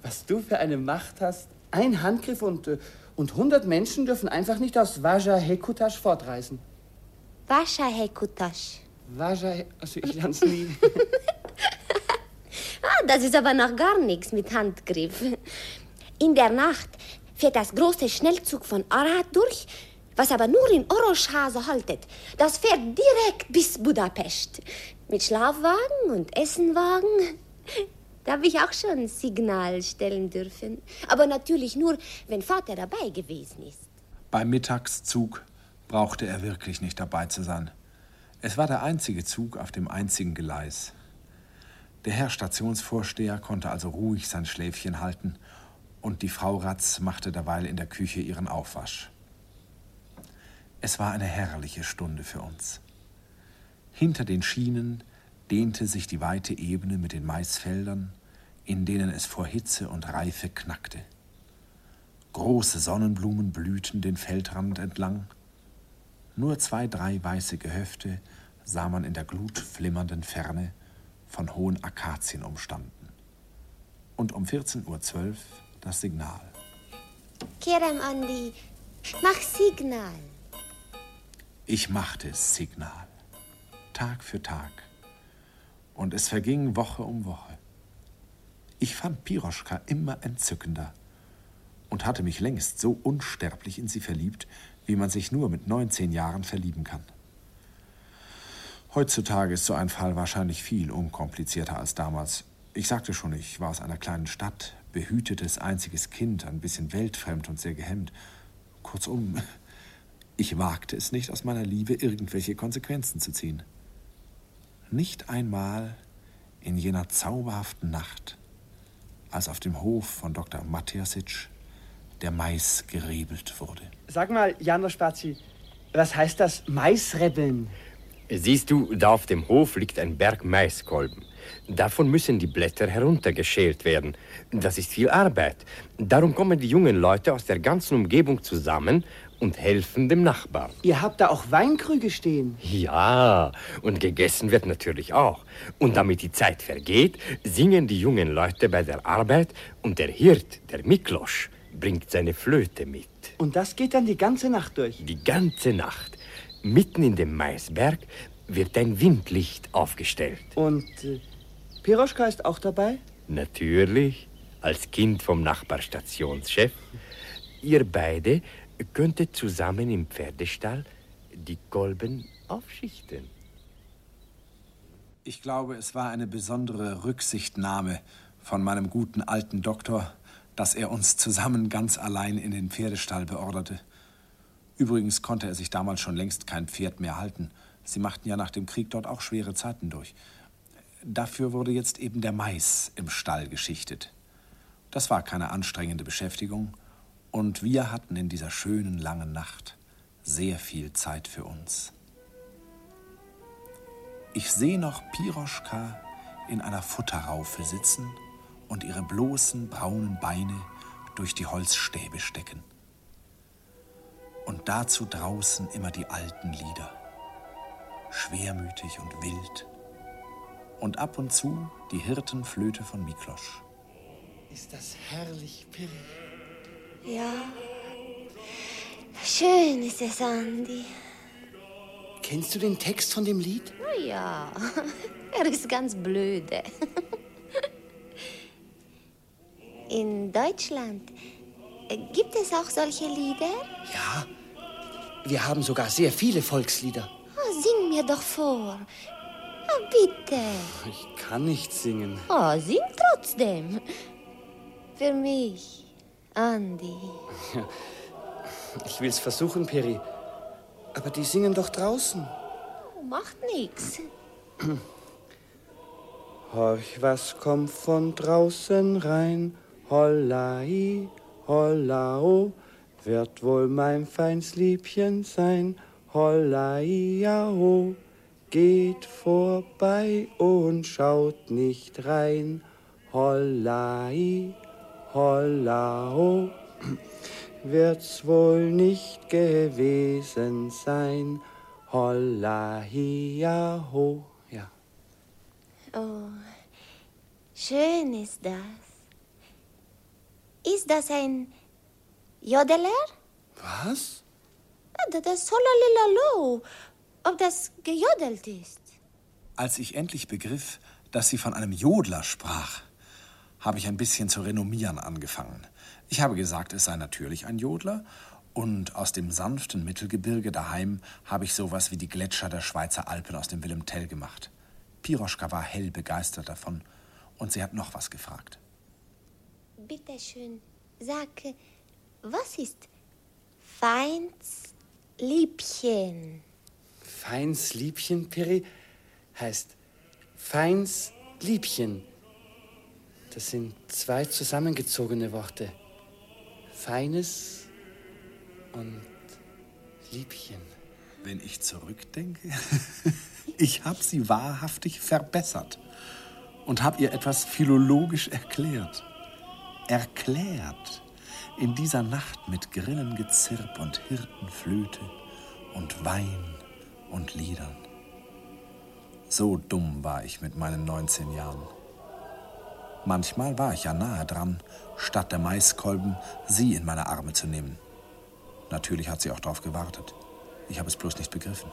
Was du für eine Macht hast. Ein Handgriff und, äh, und 100 Menschen dürfen einfach nicht aus Vaja Hekutasch fortreisen. Vaja Hekutasch. Vaja, also ich lern's nie. ah, das ist aber noch gar nichts mit Handgriff. In der Nacht fährt das große Schnellzug von Arad durch, was aber nur in Oroschhase haltet. Das fährt direkt bis Budapest. Mit Schlafwagen und Essenwagen. Da habe ich auch schon Signal stellen dürfen. Aber natürlich nur, wenn Vater dabei gewesen ist. Beim Mittagszug brauchte er wirklich nicht dabei zu sein. Es war der einzige Zug auf dem einzigen Gleis. Der Herr Stationsvorsteher konnte also ruhig sein Schläfchen halten und die Frau Ratz machte derweil in der Küche ihren Aufwasch. Es war eine herrliche Stunde für uns. Hinter den Schienen dehnte sich die weite Ebene mit den Maisfeldern, in denen es vor Hitze und Reife knackte. Große Sonnenblumen blühten den Feldrand entlang. Nur zwei, drei weiße Gehöfte sah man in der glutflimmernden Ferne, von hohen Akazien umstanden. Und um 14.12 Uhr das Signal. Kerem Andi, mach Signal. Ich machte Signal, Tag für Tag. Und es verging Woche um Woche. Ich fand Piroschka immer entzückender und hatte mich längst so unsterblich in sie verliebt, wie man sich nur mit 19 Jahren verlieben kann. Heutzutage ist so ein Fall wahrscheinlich viel unkomplizierter als damals. Ich sagte schon, ich war aus einer kleinen Stadt, behütetes einziges Kind, ein bisschen weltfremd und sehr gehemmt. Kurzum, ich wagte es nicht, aus meiner Liebe irgendwelche Konsequenzen zu ziehen. Nicht einmal in jener zauberhaften Nacht, als auf dem Hof von Dr. Matjasic der Mais gerebelt wurde. Sag mal, Janosch Spazi, was heißt das Maisrebeln? Siehst du, da auf dem Hof liegt ein Berg Maiskolben. Davon müssen die Blätter heruntergeschält werden. Das ist viel Arbeit. Darum kommen die jungen Leute aus der ganzen Umgebung zusammen und helfen dem Nachbarn. Ihr habt da auch Weinkrüge stehen. Ja, und gegessen wird natürlich auch. Und damit die Zeit vergeht, singen die jungen Leute bei der Arbeit und der Hirt, der Miklosch, bringt seine Flöte mit. Und das geht dann die ganze Nacht durch? Die ganze Nacht. Mitten in dem Maisberg wird ein Windlicht aufgestellt. Und äh, Piroschka ist auch dabei? Natürlich, als Kind vom Nachbarstationschef. Ihr beide könntet zusammen im Pferdestall die Kolben aufschichten. Ich glaube, es war eine besondere Rücksichtnahme von meinem guten alten Doktor, dass er uns zusammen ganz allein in den Pferdestall beorderte. Übrigens konnte er sich damals schon längst kein Pferd mehr halten. Sie machten ja nach dem Krieg dort auch schwere Zeiten durch. Dafür wurde jetzt eben der Mais im Stall geschichtet. Das war keine anstrengende Beschäftigung und wir hatten in dieser schönen langen Nacht sehr viel Zeit für uns. Ich sehe noch Piroschka in einer Futterraufe sitzen und ihre bloßen braunen Beine durch die Holzstäbe stecken. Und dazu draußen immer die alten Lieder, schwermütig und wild. Und ab und zu die Hirtenflöte von Miklosch. Ist das herrlich, Piri. Ja. Schön ist es, Andi. Kennst du den Text von dem Lied? Oh ja, er ist ganz blöde. In Deutschland äh, gibt es auch solche Lieder? Ja. Wir haben sogar sehr viele Volkslieder. Oh, sing mir doch vor. Oh, bitte. Ich kann nicht singen. Oh, sing trotzdem. Für mich, Andi. Ich will's versuchen, Peri. Aber die singen doch draußen. Oh, macht nix. Horch, was kommt von draußen rein? Hollai, hollau, wird wohl mein feins Liebchen sein. Hollai, jaho, geht vorbei und schaut nicht rein. Hollai, hollau, wird's wohl nicht gewesen sein. Hollai, jaho, ja. Oh, schön ist das. Ist das ein Jodeler? Was? Ah, Das Holalilalo. Ob das gejodelt ist? Als ich endlich begriff, dass sie von einem Jodler sprach, habe ich ein bisschen zu renommieren angefangen. Ich habe gesagt, es sei natürlich ein Jodler, und aus dem sanften Mittelgebirge daheim habe ich sowas wie die Gletscher der Schweizer Alpen aus dem Willem Tell gemacht. Piroschka war hell begeistert davon, und sie hat noch was gefragt. Bitte schön, sag, was ist Feins Liebchen? Feins Liebchen, Peri, heißt Feins Liebchen. Das sind zwei zusammengezogene Worte. Feines und Liebchen. Wenn ich zurückdenke, ich habe sie wahrhaftig verbessert und habe ihr etwas philologisch erklärt. Erklärt in dieser Nacht mit Grillengezirp und Hirtenflöte und Wein und Liedern. So dumm war ich mit meinen 19 Jahren. Manchmal war ich ja nahe dran, statt der Maiskolben sie in meine Arme zu nehmen. Natürlich hat sie auch darauf gewartet. Ich habe es bloß nicht begriffen.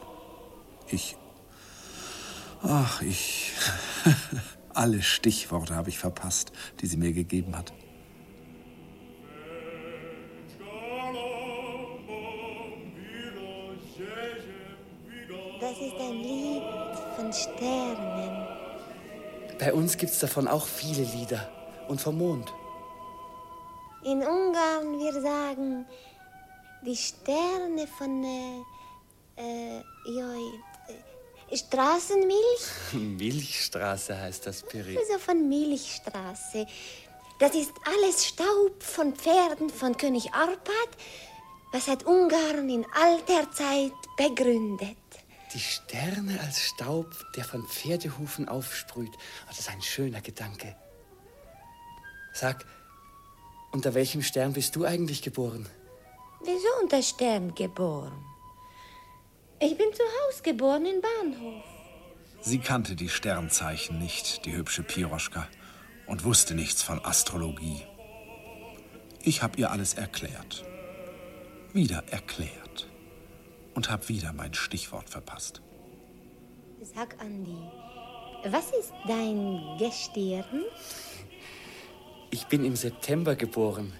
Ich. Ach, ich. Alle Stichworte habe ich verpasst, die sie mir gegeben hat. Das ist ein Lied von Sternen. Bei uns gibt's davon auch viele Lieder. Und vom Mond. In Ungarn wir sagen die Sterne von äh, äh, joi, äh, Straßenmilch. Milchstraße heißt das, Piri. Also von Milchstraße. Das ist alles Staub von Pferden von König Arpad. Was hat Ungarn in alter Zeit begründet? Die Sterne als Staub, der von Pferdehufen aufsprüht. Oh, das ist ein schöner Gedanke. Sag, unter welchem Stern bist du eigentlich geboren? Wieso unter Stern geboren? Ich bin zu Hause geboren in Bahnhof. Sie kannte die Sternzeichen nicht, die hübsche Piroschka, und wusste nichts von Astrologie. Ich habe ihr alles erklärt. Wieder erklärt. Und habe wieder mein Stichwort verpasst. Sag, Andi, was ist dein Gestirn? Ich bin im September geboren.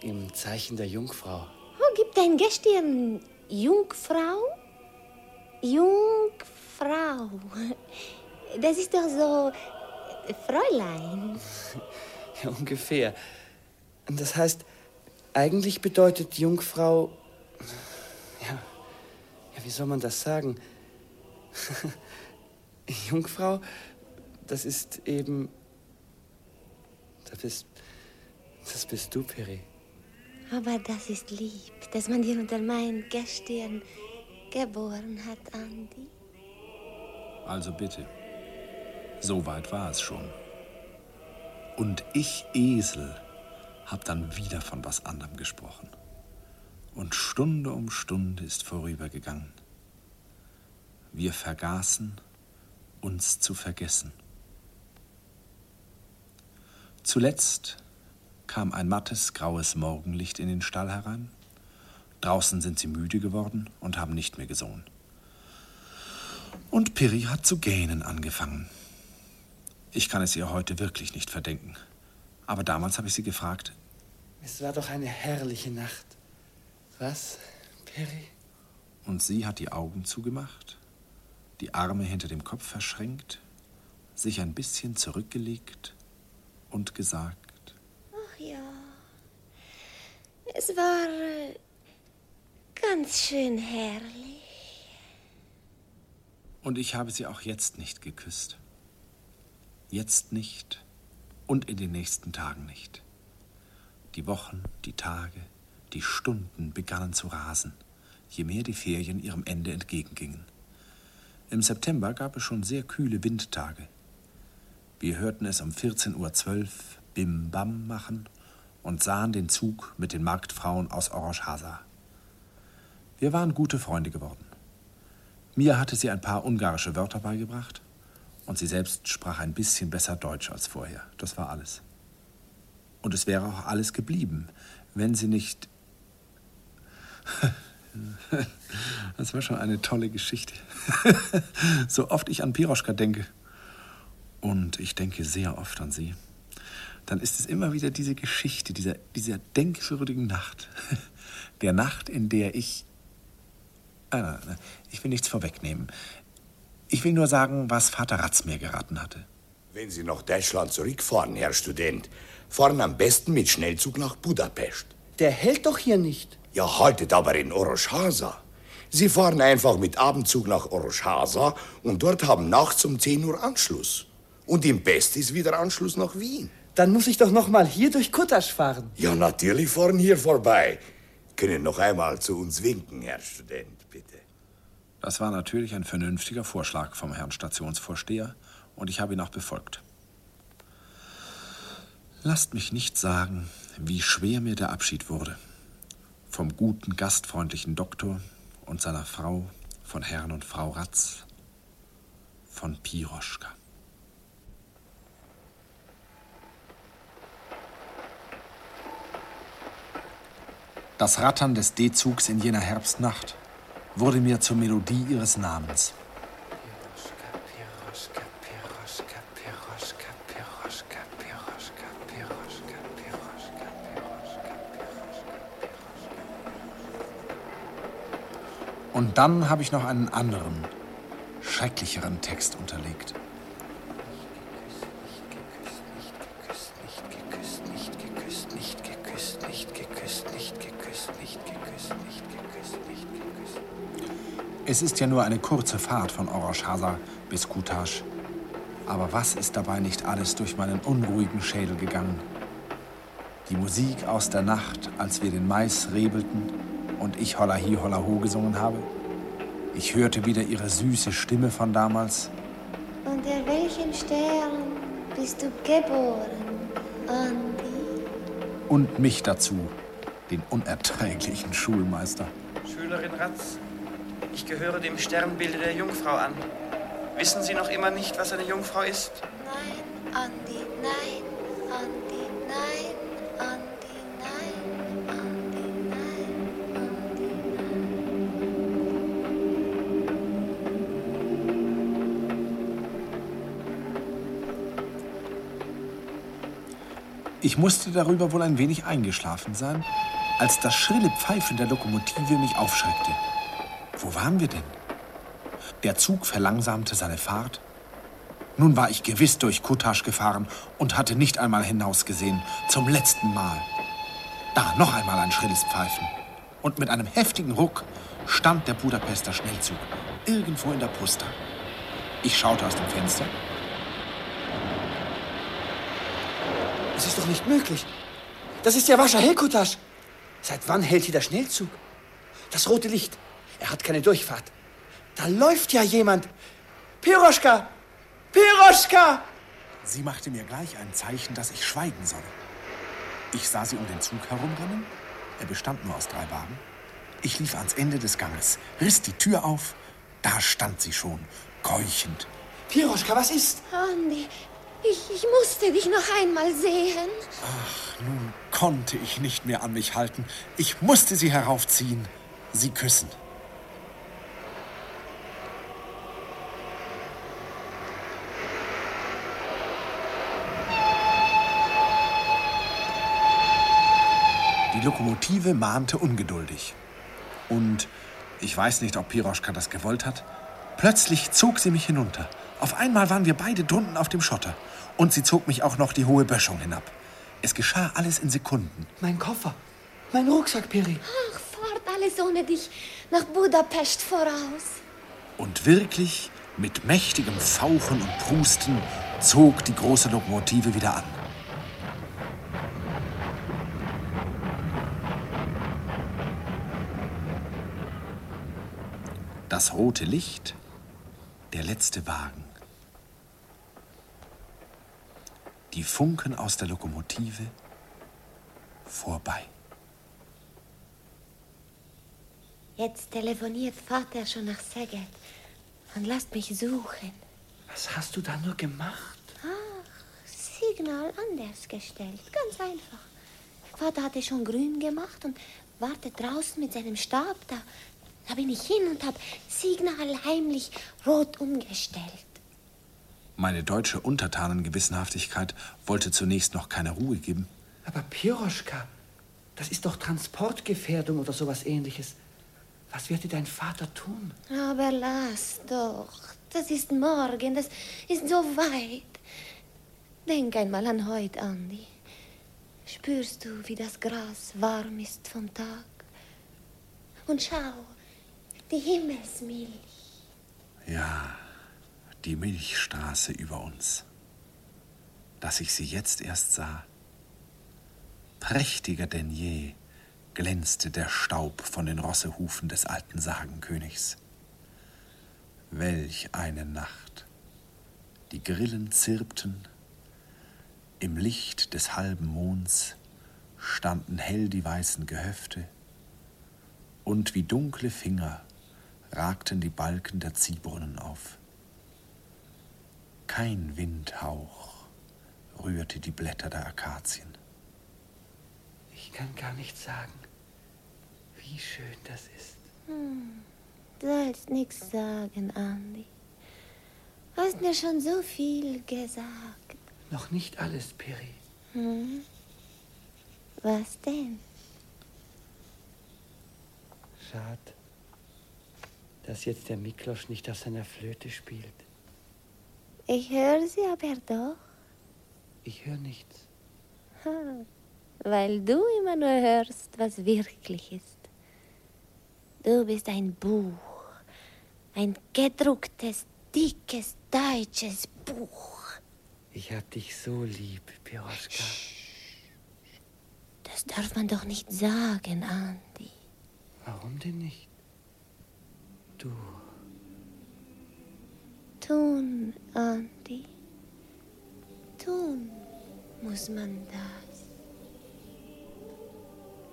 Im Zeichen der Jungfrau. Oh, gibt dein Gestirn Jungfrau? Jungfrau. Das ist doch so Fräulein. Ja, ungefähr. Das heißt, eigentlich bedeutet Jungfrau. Ja, wie soll man das sagen? Jungfrau, das ist eben. Das bist. Das bist du, Peri. Aber das ist lieb, dass man dir unter mein Gestirn geboren hat, Andi. Also bitte. So weit war es schon. Und ich, Esel, hab dann wieder von was anderem gesprochen. Und Stunde um Stunde ist vorübergegangen. Wir vergaßen, uns zu vergessen. Zuletzt kam ein mattes, graues Morgenlicht in den Stall herein. Draußen sind sie müde geworden und haben nicht mehr gesungen. Und Piri hat zu gähnen angefangen. Ich kann es ihr heute wirklich nicht verdenken. Aber damals habe ich sie gefragt. Es war doch eine herrliche Nacht. Was, Peri? Und sie hat die Augen zugemacht, die Arme hinter dem Kopf verschränkt, sich ein bisschen zurückgelegt und gesagt. Ach ja, es war äh, ganz schön herrlich. Und ich habe sie auch jetzt nicht geküsst. Jetzt nicht und in den nächsten Tagen nicht. Die Wochen, die Tage, die Stunden begannen zu rasen, je mehr die Ferien ihrem Ende entgegengingen. Im September gab es schon sehr kühle Windtage. Wir hörten es um 14.12 Uhr Bim Bam machen und sahen den Zug mit den Marktfrauen aus Oroshasa. Wir waren gute Freunde geworden. Mir hatte sie ein paar ungarische Wörter beigebracht und sie selbst sprach ein bisschen besser Deutsch als vorher. Das war alles. Und es wäre auch alles geblieben, wenn sie nicht. Das war schon eine tolle Geschichte. So oft ich an Piroschka denke, und ich denke sehr oft an sie, dann ist es immer wieder diese Geschichte dieser, dieser denkwürdigen Nacht. Der Nacht, in der ich. Ah, ich will nichts vorwegnehmen. Ich will nur sagen, was Vater Ratz mir geraten hatte. Wenn Sie nach Deutschland zurückfahren, Herr Student, fahren am besten mit Schnellzug nach Budapest. Der hält doch hier nicht. Ja, haltet aber in Oroshasa. Sie fahren einfach mit Abendzug nach Oroshasa und dort haben nachts um 10 Uhr Anschluss. Und im Best ist wieder Anschluss nach Wien. Dann muss ich doch noch mal hier durch Kuttasch fahren. Ja, natürlich fahren hier vorbei. Können noch einmal zu uns winken, Herr Student, bitte. Das war natürlich ein vernünftiger Vorschlag vom Herrn Stationsvorsteher und ich habe ihn auch befolgt. Lasst mich nicht sagen, wie schwer mir der Abschied wurde. Vom guten, gastfreundlichen Doktor und seiner Frau, von Herrn und Frau Ratz, von Piroschka. Das Rattern des D-Zugs in jener Herbstnacht wurde mir zur Melodie ihres Namens. Und dann habe ich noch einen anderen, schrecklicheren Text unterlegt. Es ist ja nur eine kurze Fahrt von Oroshasa bis Kutash. Aber was ist dabei nicht alles durch meinen unruhigen Schädel gegangen? Die Musik aus der Nacht, als wir den Mais rebelten und ich Holla Hi Holla Ho gesungen habe. Ich hörte wieder ihre süße Stimme von damals. Unter welchen Stern bist du geboren, Andi? Und mich dazu, den unerträglichen Schulmeister. Schülerin Ratz, ich gehöre dem Sternbilde der Jungfrau an. Wissen Sie noch immer nicht, was eine Jungfrau ist? Nein, Andi, Ich musste darüber wohl ein wenig eingeschlafen sein, als das schrille Pfeifen der Lokomotive mich aufschreckte. Wo waren wir denn? Der Zug verlangsamte seine Fahrt. Nun war ich gewiss durch Kutasch gefahren und hatte nicht einmal hinausgesehen, zum letzten Mal. Da noch einmal ein schrilles Pfeifen. Und mit einem heftigen Ruck stand der Budapester Schnellzug irgendwo in der Pusta. Ich schaute aus dem Fenster. Ist doch nicht möglich. Das ist ja Wascha Helkutasch. Seit wann hält hier der Schnellzug? Das rote Licht. Er hat keine Durchfahrt. Da läuft ja jemand. Piroschka! Piroschka! Sie machte mir gleich ein Zeichen, dass ich schweigen solle. Ich sah sie um den Zug herumrennen. Er bestand nur aus drei Wagen. Ich lief ans Ende des Ganges, riss die Tür auf. Da stand sie schon, keuchend. Piroschka, was ist? Andi, ich, ich musste dich noch einmal sehen. Ach, nun konnte ich nicht mehr an mich halten. Ich musste sie heraufziehen, sie küssen. Die Lokomotive mahnte ungeduldig. Und ich weiß nicht, ob Piroschka das gewollt hat. Plötzlich zog sie mich hinunter. Auf einmal waren wir beide drunten auf dem Schotter. Und sie zog mich auch noch die hohe Böschung hinab. Es geschah alles in Sekunden. Mein Koffer. Mein Rucksack, Piri. Ach, fahrt alles ohne dich nach Budapest voraus. Und wirklich, mit mächtigem Fauchen und Prusten, zog die große Lokomotive wieder an. Das rote Licht, der letzte Wagen. Die Funken aus der Lokomotive vorbei. Jetzt telefoniert Vater schon nach Szeged und lasst mich suchen. Was hast du da nur gemacht? Ach, Signal anders gestellt. Ganz einfach. Vater hatte schon grün gemacht und wartet draußen mit seinem Stab. Da, da bin ich hin und habe Signal heimlich rot umgestellt. Meine deutsche Untertanengewissenhaftigkeit wollte zunächst noch keine Ruhe geben. Aber Piroschka, das ist doch Transportgefährdung oder sowas ähnliches. Was wird dir dein Vater tun? Aber lass doch. Das ist morgen. Das ist so weit. Denk einmal an heute, Andi. Spürst du, wie das Gras warm ist vom Tag? Und schau, die Himmelsmilch. Ja, die Milchstraße über uns. Dass ich sie jetzt erst sah. Prächtiger denn je glänzte der Staub von den Rossehufen des alten Sagenkönigs. Welch eine Nacht! Die Grillen zirpten, im Licht des halben Monds standen hell die weißen Gehöfte, und wie dunkle Finger ragten die Balken der Ziehbrunnen auf. Kein Windhauch rührte die Blätter der Akazien. Ich kann gar nicht sagen, wie schön das ist. Hm. Du sollst nichts sagen, Andi. Du hast mir schon so viel gesagt. Noch nicht alles, Peri. Hm? Was denn? Schade, dass jetzt der Miklosch nicht auf seiner Flöte spielt. Ich höre sie aber doch. Ich höre nichts. Ha, weil du immer nur hörst, was wirklich ist. Du bist ein Buch, ein gedrucktes, dickes, deutsches Buch. Ich hab dich so lieb, Piroschka. Das darf man doch nicht sagen, Andi. Warum denn nicht? Du. Tun, Andi. Tun muss man das.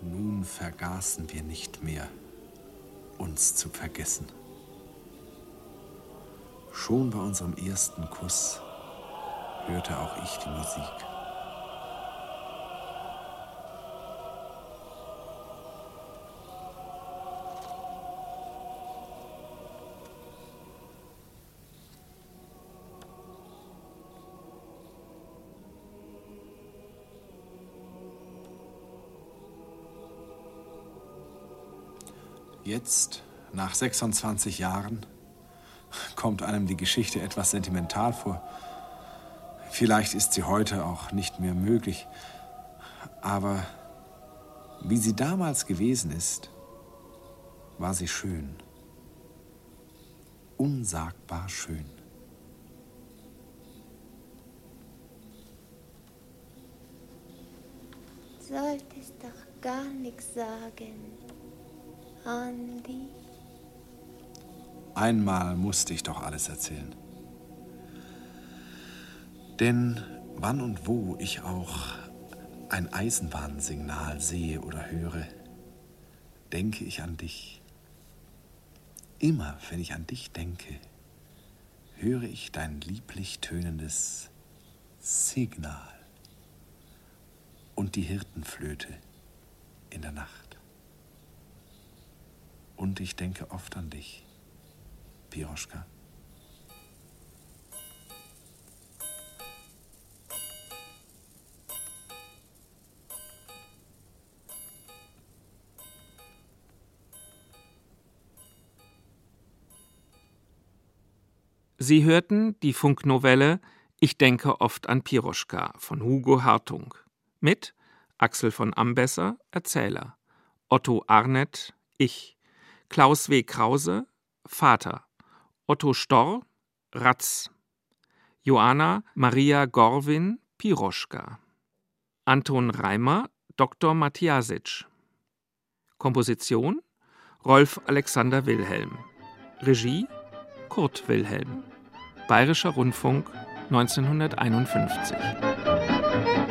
Nun vergaßen wir nicht mehr, uns zu vergessen. Schon bei unserem ersten Kuss hörte auch ich die Musik. Jetzt, nach 26 Jahren, kommt einem die Geschichte etwas sentimental vor. Vielleicht ist sie heute auch nicht mehr möglich. Aber wie sie damals gewesen ist, war sie schön. Unsagbar schön. Solltest doch gar nichts sagen. Andi. Einmal musste ich doch alles erzählen. Denn wann und wo ich auch ein Eisenbahnsignal sehe oder höre, denke ich an dich. Immer wenn ich an dich denke, höre ich dein lieblich tönendes Signal und die Hirtenflöte in der Nacht. Und ich denke oft an dich, Piroschka. Sie hörten die Funknovelle Ich denke oft an Piroschka von Hugo Hartung mit Axel von Ambesser, Erzähler, Otto Arnett, Ich, Klaus W. Krause, Vater, Otto Storr, Ratz, Joanna Maria Gorwin, Piroschka, Anton Reimer, Dr. Matjasic, Komposition Rolf Alexander Wilhelm, Regie Kurt Wilhelm, Bayerischer Rundfunk 1951.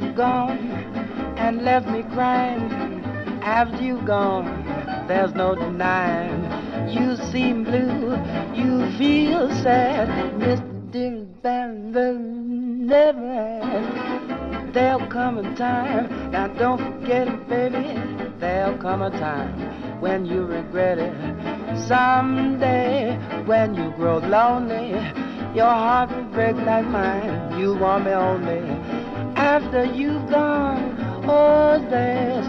You've gone and left me crying, after you've gone, there's no denying. You seem blue, you feel sad, Mr. Band will never end. There'll come a time, now don't forget it, baby. There'll come a time when you regret it. Someday, when you grow lonely, your heart will break like mine. You want me only after you've gone. Oh, there's